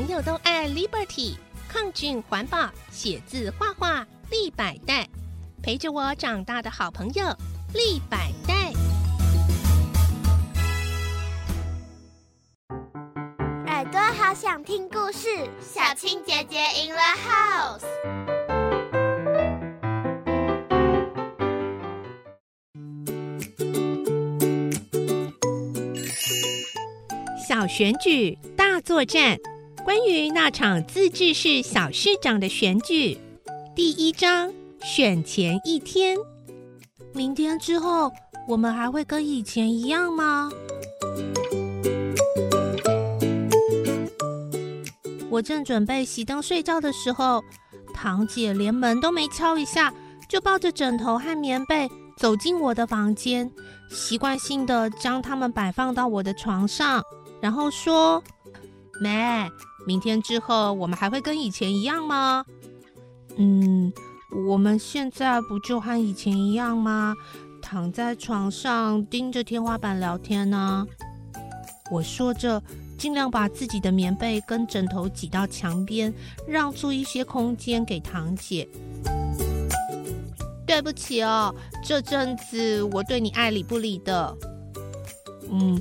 朋友都爱 Liberty，抗菌环保，写字画画立百代，陪着我长大的好朋友立百代。耳朵好想听故事，小青姐姐 in the house。小选举大作战，关于那场自治市小市长的选举，第一章选前一天。明天之后，我们还会跟以前一样吗？我正准备熄灯睡觉的时候，堂姐连门都没敲一下，就抱着枕头和棉被走进我的房间，习惯性的将它们摆放到我的床上，然后说：“妹，明天之后我们还会跟以前一样吗？”“嗯，我们现在不就和以前一样吗？躺在床上盯着天花板聊天呢。”我说着。尽量把自己的棉被跟枕头挤到墙边，让出一些空间给堂姐。对不起哦，这阵子我对你爱理不理的。嗯，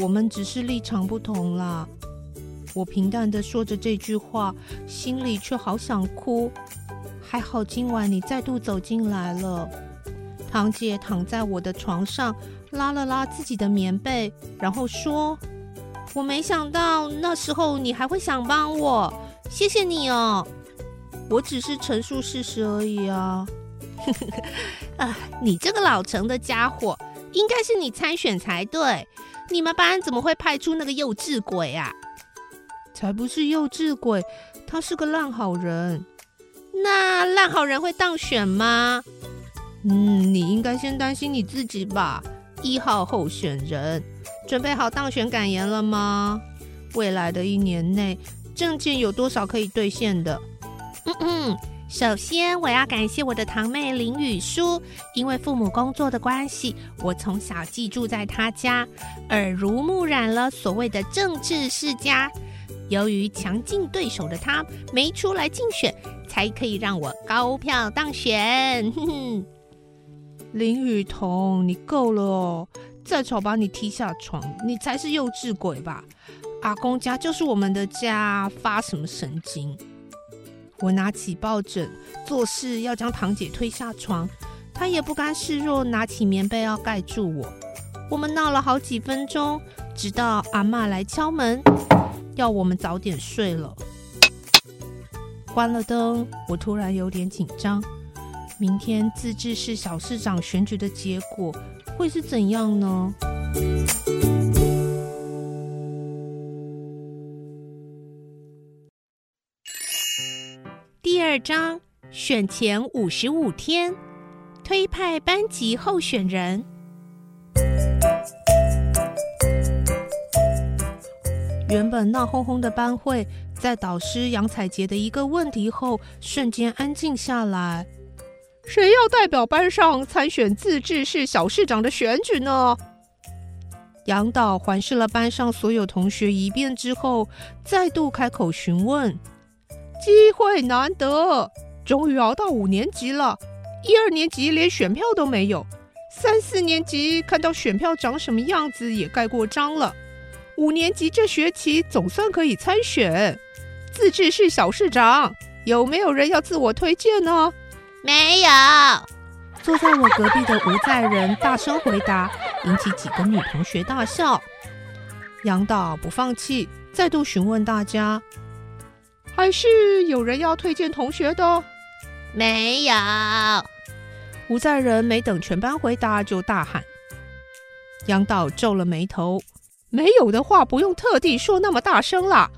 我们只是立场不同啦。我平淡的说着这句话，心里却好想哭。还好今晚你再度走进来了。堂姐躺在我的床上，拉了拉自己的棉被，然后说。我没想到那时候你还会想帮我，谢谢你哦。我只是陈述事实而已啊。啊，你这个老成的家伙，应该是你参选才对。你们班怎么会派出那个幼稚鬼啊？才不是幼稚鬼，他是个烂好人。那烂好人会当选吗？嗯，你应该先担心你自己吧，一号候选人。准备好当选感言了吗？未来的一年内，证件有多少可以兑现的？嗯嗯，首先我要感谢我的堂妹林雨舒，因为父母工作的关系，我从小寄住在她家，耳濡目染了所谓的政治世家。由于强劲对手的他没出来竞选，才可以让我高票当选。林雨桐，你够了哦！再吵把你踢下床，你才是幼稚鬼吧？阿公家就是我们的家，发什么神经？我拿起抱枕，做事要将堂姐推下床，她也不甘示弱，拿起棉被要盖住我。我们闹了好几分钟，直到阿妈来敲门，要我们早点睡了。关了灯，我突然有点紧张。明天自治市小市长选举的结果。会是怎样呢？第二章选前五十五天，推派班级候选人。原本闹哄哄的班会，在导师杨彩杰的一个问题后，瞬间安静下来。谁要代表班上参选自治市小市长的选举呢？杨导环视了班上所有同学一遍之后，再度开口询问：“机会难得，终于熬到五年级了。一二年级连选票都没有，三四年级看到选票长什么样子也盖过章了。五年级这学期总算可以参选自治市小市长，有没有人要自我推荐呢？”没有。坐在我隔壁的吴在仁大声回答，引起几个女同学大笑。杨导不放弃，再度询问大家：“还是有人要推荐同学的？”没有。吴在仁没等全班回答，就大喊。杨导皱了眉头：“没有的话，不用特地说那么大声啦。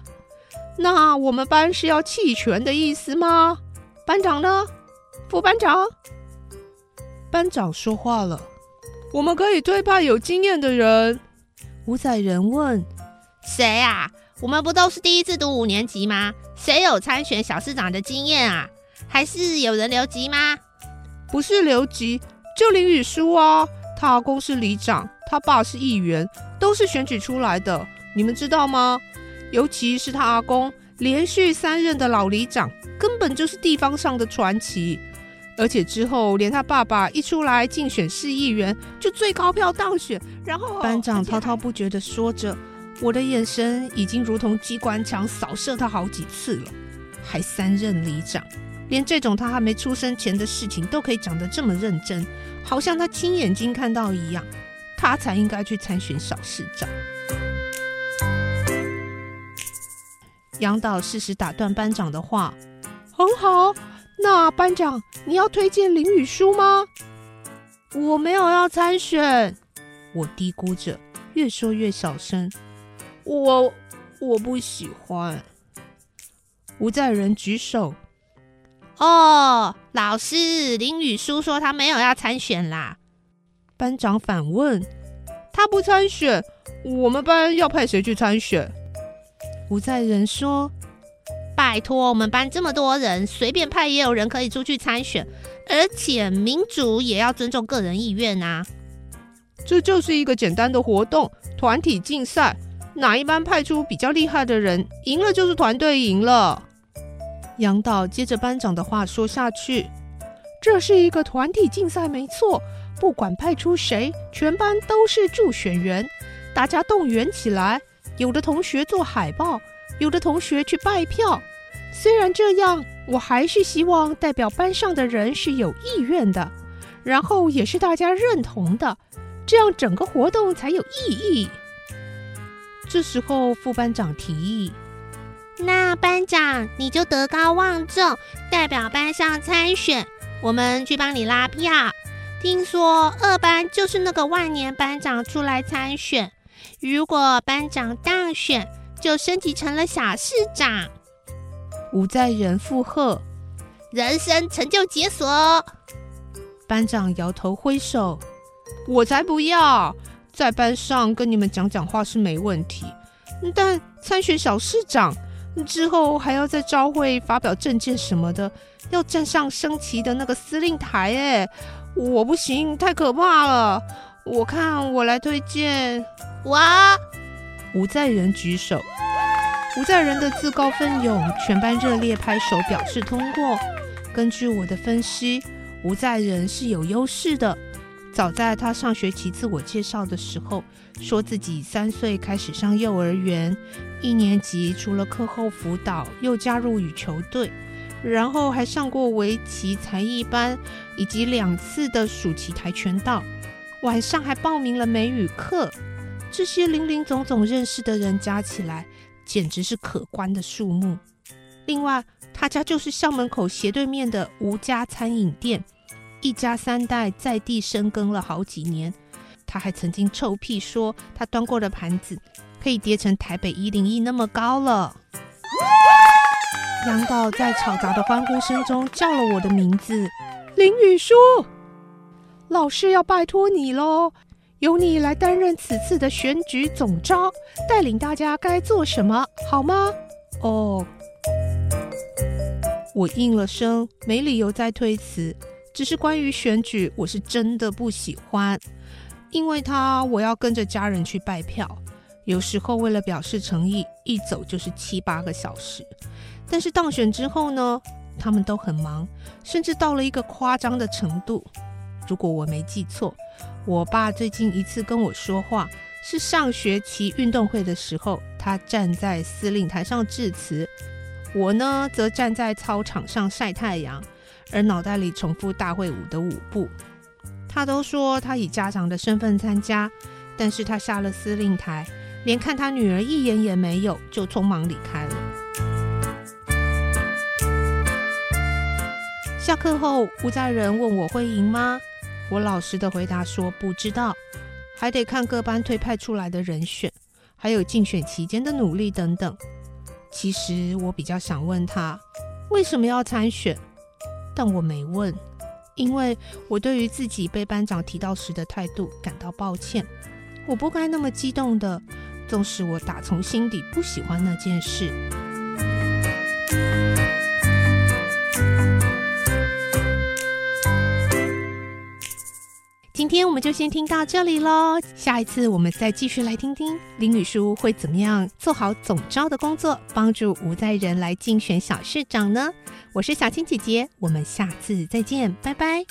那我们班是要弃权的意思吗？班长呢？”副班长，班长说话了。我们可以推派有经验的人。五仔人问：“谁啊？我们不都是第一次读五年级吗？谁有参选小市长的经验啊？还是有人留级吗？”不是留级，就林雨书啊。他公是里长，他爸是议员，都是选举出来的。你们知道吗？尤其是他阿公，连续三任的老里长，根本就是地方上的传奇。而且之后连他爸爸一出来竞选市议员，就最高票当选。然后班长滔滔不绝地说着，我的眼神已经如同机关枪扫射他好几次了。还三任里长，连这种他还没出生前的事情都可以讲得这么认真，好像他亲眼睛看到一样。他才应该去参选小市长。杨导适时打断班长的话：“很好，那班长你要推荐林雨书吗？”“我没有要参选。”我嘀咕着，越说越小声：“我我不喜欢。”吴在仁举手：“哦，老师，林雨书说他没有要参选啦。”班长反问：“他不参选，我们班要派谁去参选？”吴在仁说：“拜托，我们班这么多人，随便派也有人可以出去参选，而且民主也要尊重个人意愿啊。这就是一个简单的活动，团体竞赛，哪一班派出比较厉害的人，赢了就是团队赢了。”杨导接着班长的话说下去：“这是一个团体竞赛，没错，不管派出谁，全班都是助选员，大家动员起来。”有的同学做海报，有的同学去拜票。虽然这样，我还是希望代表班上的人是有意愿的，然后也是大家认同的，这样整个活动才有意义。这时候，副班长提议：“那班长你就德高望重，代表班上参选，我们去帮你拉票。听说二班就是那个万年班长出来参选。”如果班长当选，就升级成了小市长。吴在仁附和，人生成就解锁。班长摇头挥手，我才不要！在班上跟你们讲讲话是没问题，但参选小市长之后，还要在朝会发表政见什么的，要站上升旗的那个司令台，哎，我不行，太可怕了。我看我来推荐。哇吴在仁举手，吴在仁的自告奋勇，全班热烈拍手表示通过。根据我的分析，吴在仁是有优势的。早在他上学期自我介绍的时候，说自己三岁开始上幼儿园，一年级除了课后辅导，又加入羽球队，然后还上过围棋才艺班，以及两次的暑期跆拳道，晚上还报名了美语课。这些零零总总认识的人加起来，简直是可观的数目。另外，他家就是校门口斜对面的吴家餐饮店，一家三代在地深耕了好几年。他还曾经臭屁说，他端过的盘子可以叠成台北一零一那么高了。杨导在嘈杂的欢呼声中叫了我的名字：“林雨书，老师要拜托你喽。”由你来担任此次的选举总招，带领大家该做什么，好吗？哦，我应了声，没理由再推辞。只是关于选举，我是真的不喜欢，因为他我要跟着家人去拜票，有时候为了表示诚意，一走就是七八个小时。但是当选之后呢，他们都很忙，甚至到了一个夸张的程度。如果我没记错。我爸最近一次跟我说话是上学期运动会的时候，他站在司令台上致辞，我呢则站在操场上晒太阳，而脑袋里重复大会舞的舞步。他都说他以家长的身份参加，但是他下了司令台，连看他女儿一眼也没有，就匆忙离开了。下课后，吴家人问我会赢吗？我老实的回答说不知道，还得看各班推派出来的人选，还有竞选期间的努力等等。其实我比较想问他为什么要参选，但我没问，因为我对于自己被班长提到时的态度感到抱歉。我不该那么激动的，纵使我打从心底不喜欢那件事。天我们就先听到这里喽。下一次我们再继续来听听林雨书会怎么样做好总招的工作，帮助吴代人来竞选小市长呢？我是小青姐姐，我们下次再见，拜拜。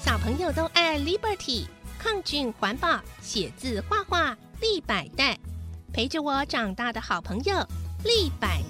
小朋友都爱 Liberty，抗菌环保，写字画画立百代，陪着我长大的好朋友立百代。